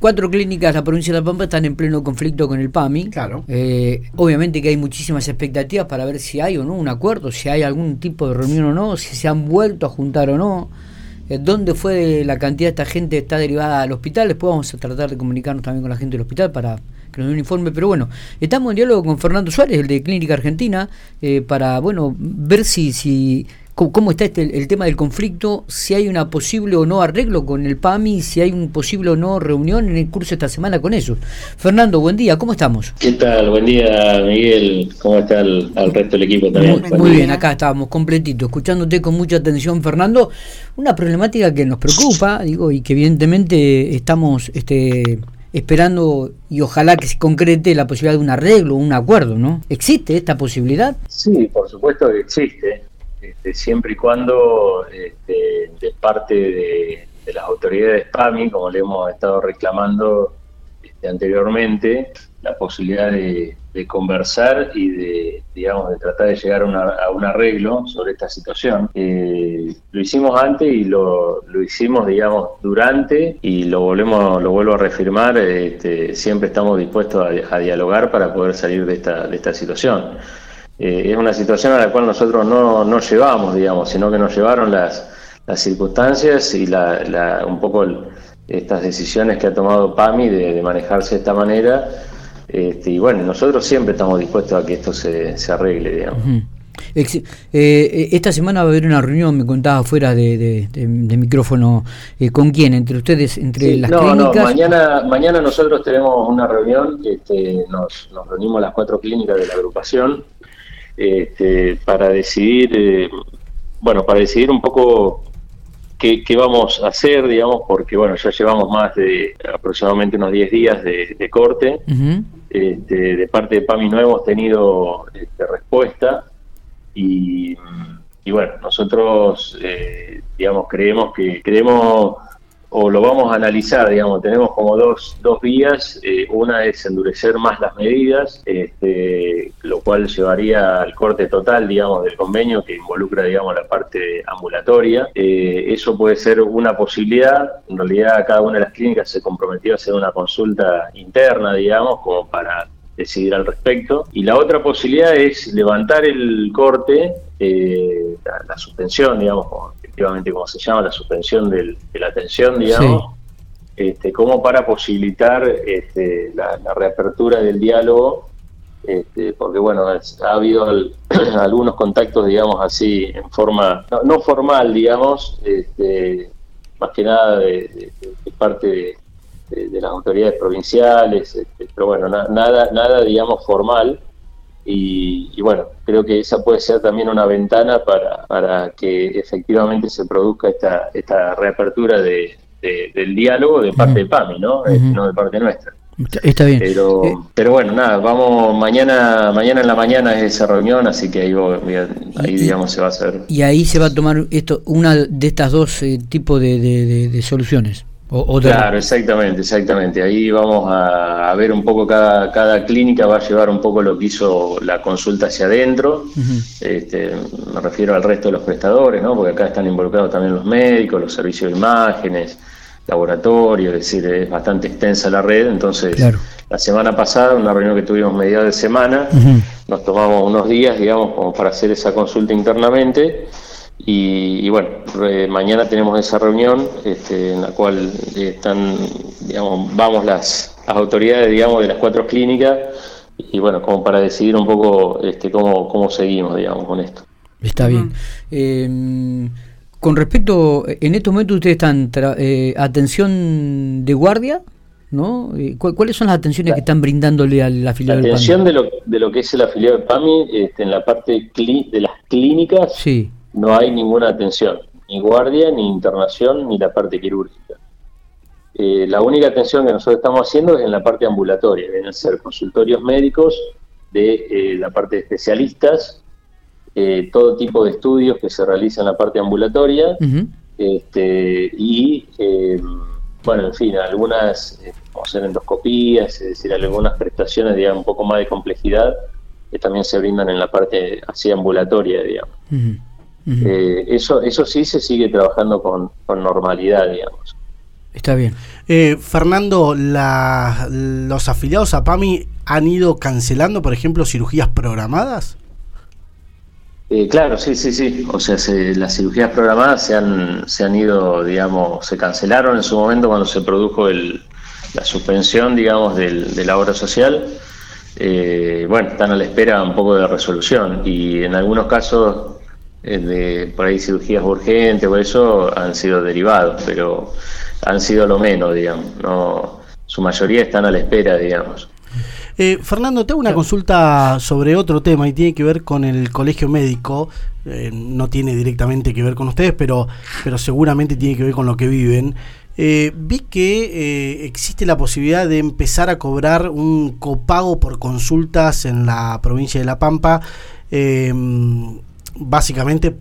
Cuatro clínicas de la provincia de La Pampa están en pleno conflicto con el PAMI. Claro. Eh, obviamente que hay muchísimas expectativas para ver si hay o no un acuerdo, si hay algún tipo de reunión o no, si se han vuelto a juntar o no. Eh, ¿Dónde fue la cantidad de esta gente está derivada al hospital? Después vamos a tratar de comunicarnos también con la gente del hospital para que nos dé un informe. Pero bueno, estamos en diálogo con Fernando Suárez, el de Clínica Argentina, eh, para bueno ver si, si cómo está este, el tema del conflicto, si hay una posible o no arreglo con el PAMI, si hay un posible o no reunión en el curso de esta semana con ellos. Fernando, buen día, ¿cómo estamos? ¿Qué tal? Buen día, Miguel. ¿Cómo está el, resto del equipo también? Muy, bien, acá estábamos completitos, escuchándote con mucha atención, Fernando. Una problemática que nos preocupa, digo, y que evidentemente estamos este, esperando y ojalá que se concrete la posibilidad de un arreglo, un acuerdo, ¿no? ¿Existe esta posibilidad? Sí, por supuesto que existe. Este, siempre y cuando este, de parte de, las autoridades PAMI, como le hemos estado reclamando este, anteriormente, la posibilidad de, conversar y de, digamos, de tratar de llegar a, un arreglo sobre esta situación. Eh, lo hicimos antes y lo, hicimos, digamos, durante y lo volvemos, lo vuelvo a reafirmar. siempre estamos dispuestos a, a, dialogar para poder salir de esta, de esta situación. Eh, es una situación a la cual nosotros no, no llevamos, digamos, sino que nos llevaron las, las circunstancias y la, un poco estas decisiones que ha tomado PAMI de, manejarse de esta manera. Este, y bueno, nosotros siempre estamos dispuestos a que esto se, se arregle, digamos. Eh, esta semana va a haber una reunión, me contaba fuera de, micrófono, eh, ¿con quién? ¿Entre ustedes, entre las no, clínicas? No, mañana, mañana nosotros tenemos una reunión, este, nos, nos reunimos las cuatro clínicas de la agrupación este, para decidir, eh, bueno, para decidir un poco qué, vamos a hacer, digamos, porque bueno, ya llevamos más de aproximadamente unos 10 días de, corte. este, de parte de PAMI no hemos tenido este, respuesta y, y, bueno, nosotros, eh, digamos, creemos que creemos o lo vamos a analizar, digamos, tenemos como dos, dos vías, eh, una es endurecer más las medidas, este, lo cual llevaría al corte total, digamos, del convenio que involucra, digamos, la parte ambulatoria. Eh, eso puede ser una posibilidad, en realidad cada una de las clínicas se comprometió a hacer una consulta interna, digamos, como para decidir al respecto. Y la otra posibilidad es levantar el corte, eh, la, suspensión, digamos, efectivamente como se llama, la suspensión de la atención, digamos, este, como para posibilitar este, la, reapertura del diálogo, este, porque bueno, ha habido algunos contactos, digamos así, en forma, no, formal, digamos, este, más que nada de parte de de, las autoridades provinciales, este, pero bueno, nada, nada, digamos, formal. Y, bueno, creo que esa puede ser también una ventana para, para que efectivamente se produzca esta, esta reapertura de, del diálogo de parte de PAMI, ¿no? Este, no de parte nuestra. Está bien. Pero, eh, pero bueno, nada, vamos, mañana mañana en la mañana es esa reunión, así que ahí, ahí digamos se va a hacer. Y ahí se va a tomar esto una de estas dos eh, tipos de, de soluciones. Claro, exactamente, exactamente. Ahí vamos a, ver un poco, cada, cada clínica va a llevar un poco lo que hizo la consulta hacia adentro. este, me refiero al resto de los prestadores, ¿no? porque acá están involucrados también los médicos, los servicios de imágenes, laboratorios, es decir, es bastante extensa la red. Entonces, la semana pasada, una reunión que tuvimos mediados de semana, nos tomamos unos días, digamos, como para hacer esa consulta internamente. Y, bueno, mañana tenemos esa reunión este, en la cual están, digamos, vamos las, autoridades, digamos, de las cuatro clínicas y bueno, como para decidir un poco este, cómo, cómo seguimos, digamos, con esto. Está bien. Em, con respecto, en estos momentos ustedes están, eh, atención de guardia, ¿no? Eh, ¿Cuáles son las atenciones que están brindándole a la filial la atención de lo, de lo que es la filial de PAMI este, en la parte de las clínicas. Sí no hay ninguna atención, ni guardia, ni internación, ni la parte quirúrgica. Eh, la única atención que nosotros estamos haciendo es en la parte ambulatoria, vienen a ser consultorios médicos de eh, la parte de especialistas, eh, todo tipo de estudios que se realizan en la parte ambulatoria, este, y bueno, en fin, algunas, como hacer endoscopías, es decir, algunas prestaciones, digamos, un poco más de complejidad, que también se brindan en la parte así ambulatoria, digamos. Eh, eso, eso sí se sigue trabajando con, normalidad, digamos. Está bien. Eh, Fernando, la, los afiliados a PAMI han ido cancelando, por ejemplo, cirugías programadas. Eh, claro, sí, sí, sí. O sea, las cirugías programadas se han, se han ido, digamos, se cancelaron en su momento cuando se produjo el, la suspensión, digamos, del, de la obra social. Eh, bueno, están a la espera un poco de resolución y en algunos casos de por ahí cirugías urgentes o eso han sido derivados, pero han sido lo menos, digamos. No, su mayoría están a la espera, digamos. Eh, Fernando, tengo una consulta sobre otro tema y tiene que ver con el colegio médico. Eh, no tiene directamente que ver con ustedes, pero, pero seguramente tiene que ver con lo que viven. Eh, vi que existe la posibilidad de empezar a cobrar un copago por consultas en la provincia de La Pampa, básicamente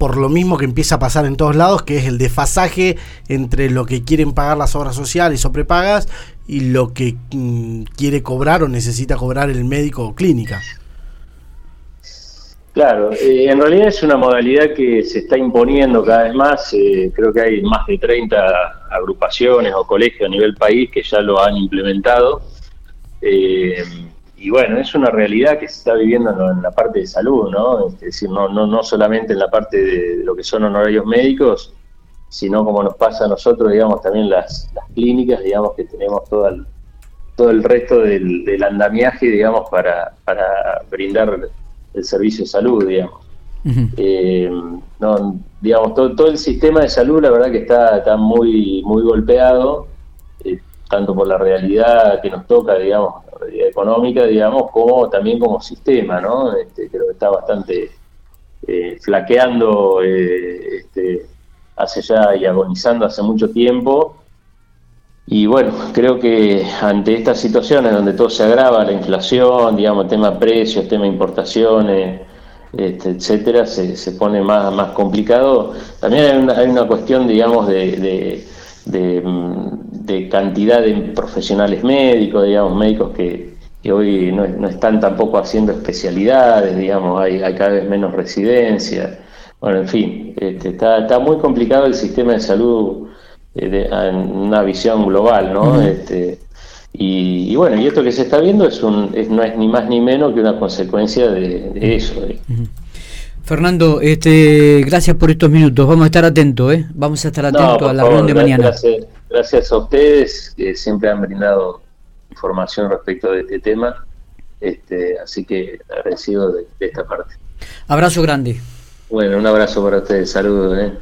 por lo mismo que empieza a pasar en todos lados, que es el desfasaje entre lo que quieren pagar las obras sociales o prepagas y lo que mm, quiere cobrar o necesita cobrar el médico o clínica. Claro, eh, en realidad es una modalidad que se está imponiendo cada vez más. Eh, creo que hay más de 30 agrupaciones o colegios a nivel país que ya lo han implementado. Eh, y bueno, es una realidad que se está viviendo en la parte de salud, ¿no? Es decir, no, no, no solamente en la parte de lo que son honorarios médicos, sino como nos pasa a nosotros, digamos, también las, las clínicas, digamos, que tenemos todo el, todo el resto del, andamiaje, digamos, para, para brindar el servicio de salud, digamos. Eh, no, digamos, todo, todo el sistema de salud, la verdad que está, está muy, muy golpeado, tanto por la realidad que nos toca, digamos, económica, digamos, como también como sistema, ¿no? Este, creo que está bastante eh, flaqueando eh, este, hace ya y agonizando hace mucho tiempo. Y bueno, creo que ante estas situaciones donde todo se agrava, la inflación, digamos, tema precios, tema importaciones, este, etcétera, se, se, pone más, más complicado. También hay una, cuestión, digamos, de, de mm, de cantidad de profesionales médicos, digamos, médicos que, hoy no, están tampoco haciendo especialidades, digamos, hay, hay cada vez menos residencias. Bueno, en fin, este, está, está muy complicado el sistema de salud eh, en una visión global, ¿no? este, y, bueno, y esto que se está viendo es un, no es ni más ni menos que una consecuencia de, eso. Fernando, este, gracias por estos minutos. Vamos a estar atentos, ¿eh? Vamos a estar atentos a la reunión de mañana gracias a ustedes que siempre han brindado información respecto de este tema. Este, así que agradecido de, esta parte. Abrazo grande. Bueno, un abrazo para ustedes, saludos. ¿eh?